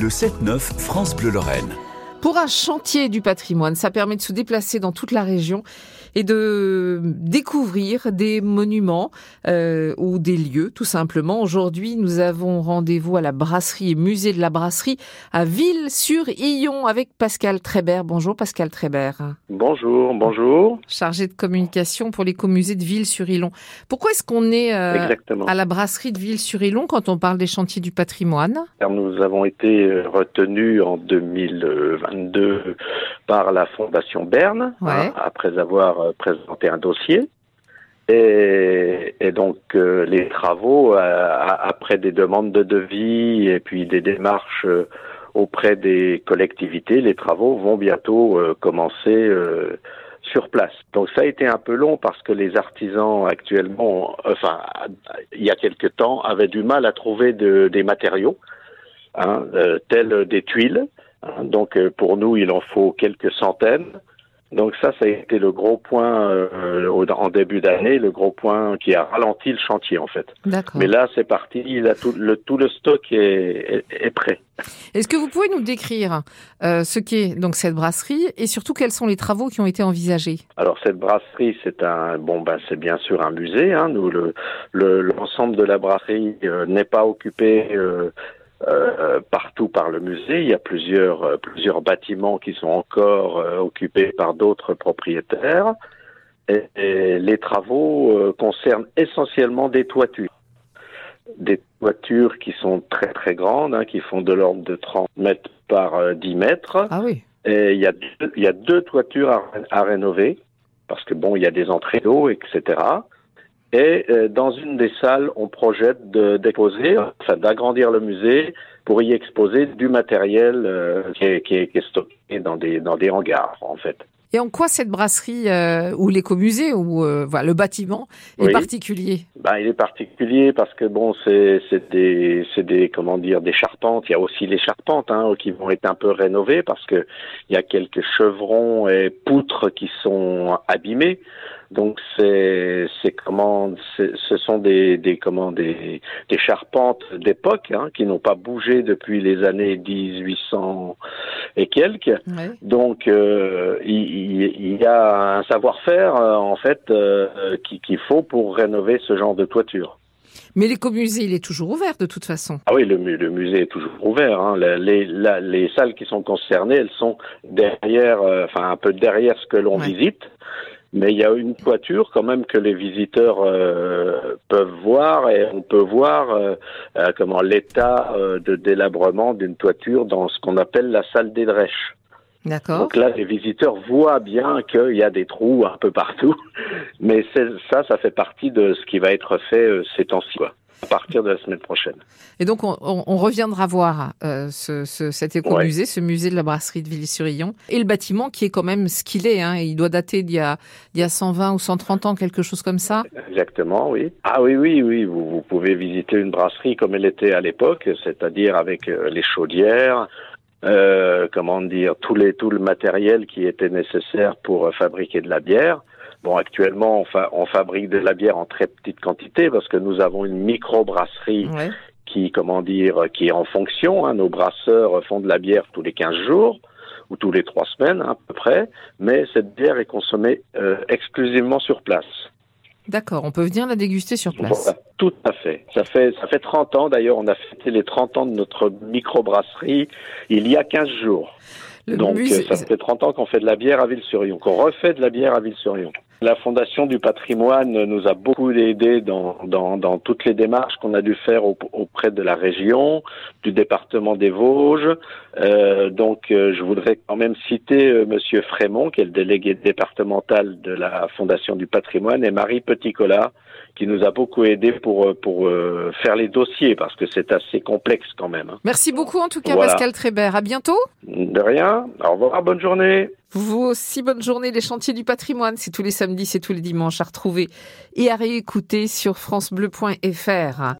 Le 7-9 France Bleu Lorraine. Pour un chantier du patrimoine, ça permet de se déplacer dans toute la région et de découvrir des monuments euh, ou des lieux, tout simplement. Aujourd'hui, nous avons rendez-vous à la brasserie et musée de la brasserie à Ville-sur-Illon avec Pascal Trébert. Bonjour Pascal Trébert. Bonjour, bonjour. Chargé de communication pour l'écomusée de Ville-sur-Illon. Pourquoi est-ce qu'on est, euh, à la brasserie de Ville-sur-Illon quand on parle des chantiers du patrimoine? Nous avons été euh, retenus en 2022 par la Fondation Berne, hein, après avoir euh, présenté un dossier. Et, donc euh, les travaux, euh, après des demandes de devis et puis des démarches auprès des collectivités, les travaux vont bientôt commencer sur place. Donc ça a été un peu long parce que les artisans actuellement, enfin il y a quelque temps, avaient du mal à trouver des matériaux, hein, tels des tuiles. Hein, donc euh, pour nous, il en faut quelques centaines. Donc ça, ça a été le gros point euh, en début d'année, le gros point qui a ralenti le chantier en fait. Mais là, c'est parti, tout, le, tout le stock est, est, prêt. Est-ce que vous pouvez nous décrire euh, ce qu'est donc cette brasserie et surtout quels sont les travaux qui ont été envisagés? Alors cette brasserie, c'est un bon, ben c'est bien sûr un musée. Hein. Nous, le l'ensemble de la brasserie euh, n'est pas occupé euh, partout par le musée. Il y a plusieurs, euh, plusieurs bâtiments qui sont encore euh, occupés par d'autres propriétaires. Et, les travaux concernent essentiellement des toitures. Des toitures qui sont très très grandes, hein, qui font de l'ordre de 30 mètres par 10 mètres. Ah oui. Et il y a, deux, il y a deux toitures à, à rénover, parce que bon, il y a des entrées d'eau, etc. Et euh, dans une des salles, on projette d'exposer, enfin d'agrandir le musée pour y exposer du matériel euh, qui, est, qui, est, stocké dans des, dans des hangars, en fait. Et en quoi cette brasserie euh, ou l'écomusée ou voilà, le bâtiment est particulier? Ben, il est particulier parce que bon, c'est des des comment dire des charpentes. Il y a aussi les charpentes hein, qui vont être un peu rénovées parce que il y a quelques chevrons et poutres qui sont abîmés. Donc c'est c'est comment ce sont des des comment des des charpentes d'époque hein, qui n'ont pas bougé depuis les années 1800 et quelques. Donc euh, il, il, y a un savoir-faire euh, en fait euh, qu'il faut pour rénover ce genre de toiture. Mais l'écomusée, il est toujours ouvert de toute façon. Ah oui, le, le musée est toujours ouvert. Hein. Les, les, salles qui sont concernées, elles sont derrière, enfin un peu derrière ce que l'on visite mais il y a une toiture quand même que les visiteurs euh, peuvent voir et on peut voir euh, euh, comment l'état de délabrement d'une toiture dans ce qu'on appelle la salle des drèches. D'accord. Donc là, les visiteurs voient bien qu'il y a des trous un peu partout, mais ça, ça fait partie de ce qui va être fait ces temps-ci à partir de la semaine prochaine. Et donc, on, on reviendra voir euh, ce, ce, cet écomusée, ce musée de la brasserie de Villy-sur-Illon, et le bâtiment qui est quand même ce qu'il est. Hein, il doit dater d'il y, a, d'il y a 120 ou 130 ans, quelque chose comme ça. Exactement, oui. Ah oui, oui, oui. Vous, vous pouvez visiter une brasserie comme elle était à l'époque, c'est-à-dire avec euh, les chaudières, euh, comment dire, tous les, tout le matériel qui était nécessaire pour euh, fabriquer de la bière. Bon, actuellement, on, on, fabrique de la bière en très petite quantité parce que nous avons une micro-brasserie qui, comment dire, qui est en fonction. Hein. Nos brasseurs font de la bière tous les 15 jours ou tous les trois semaines à peu près, mais cette bière est consommée euh, exclusivement sur place. D'accord, on peut venir la déguster sur place. tout à fait. Ça fait ça fait 30 ans d'ailleurs, on a fêté les 30 ans de notre microbrasserie il y a 15 jours. Donc ça fait 30 ans qu'on fait de la bière à Ville-sur-Yon, qu'on refait de la bière à Ville-sur-Yon. La Fondation du patrimoine nous a beaucoup aidé dans, dans, dans toutes les démarches qu'on a dû faire auprès de la région, du département des Vosges. Euh, donc euh, je voudrais quand même citer euh, Monsieur Frémont, qui est le délégué départemental de la Fondation du patrimoine, et Marie Petitcola, qui nous a beaucoup aidé pour, euh, pour euh, faire les dossiers, parce que c'est assez complexe quand même. Hein. Merci beaucoup en tout cas Pascal Trébert. À bientôt. De rien. Au revoir. Bonne journée. Vous aussi, bonne journée. Les chantiers du patrimoine, c'est tous les samedis, c'est tous les dimanches à retrouver et à réécouter sur francebleu.fr.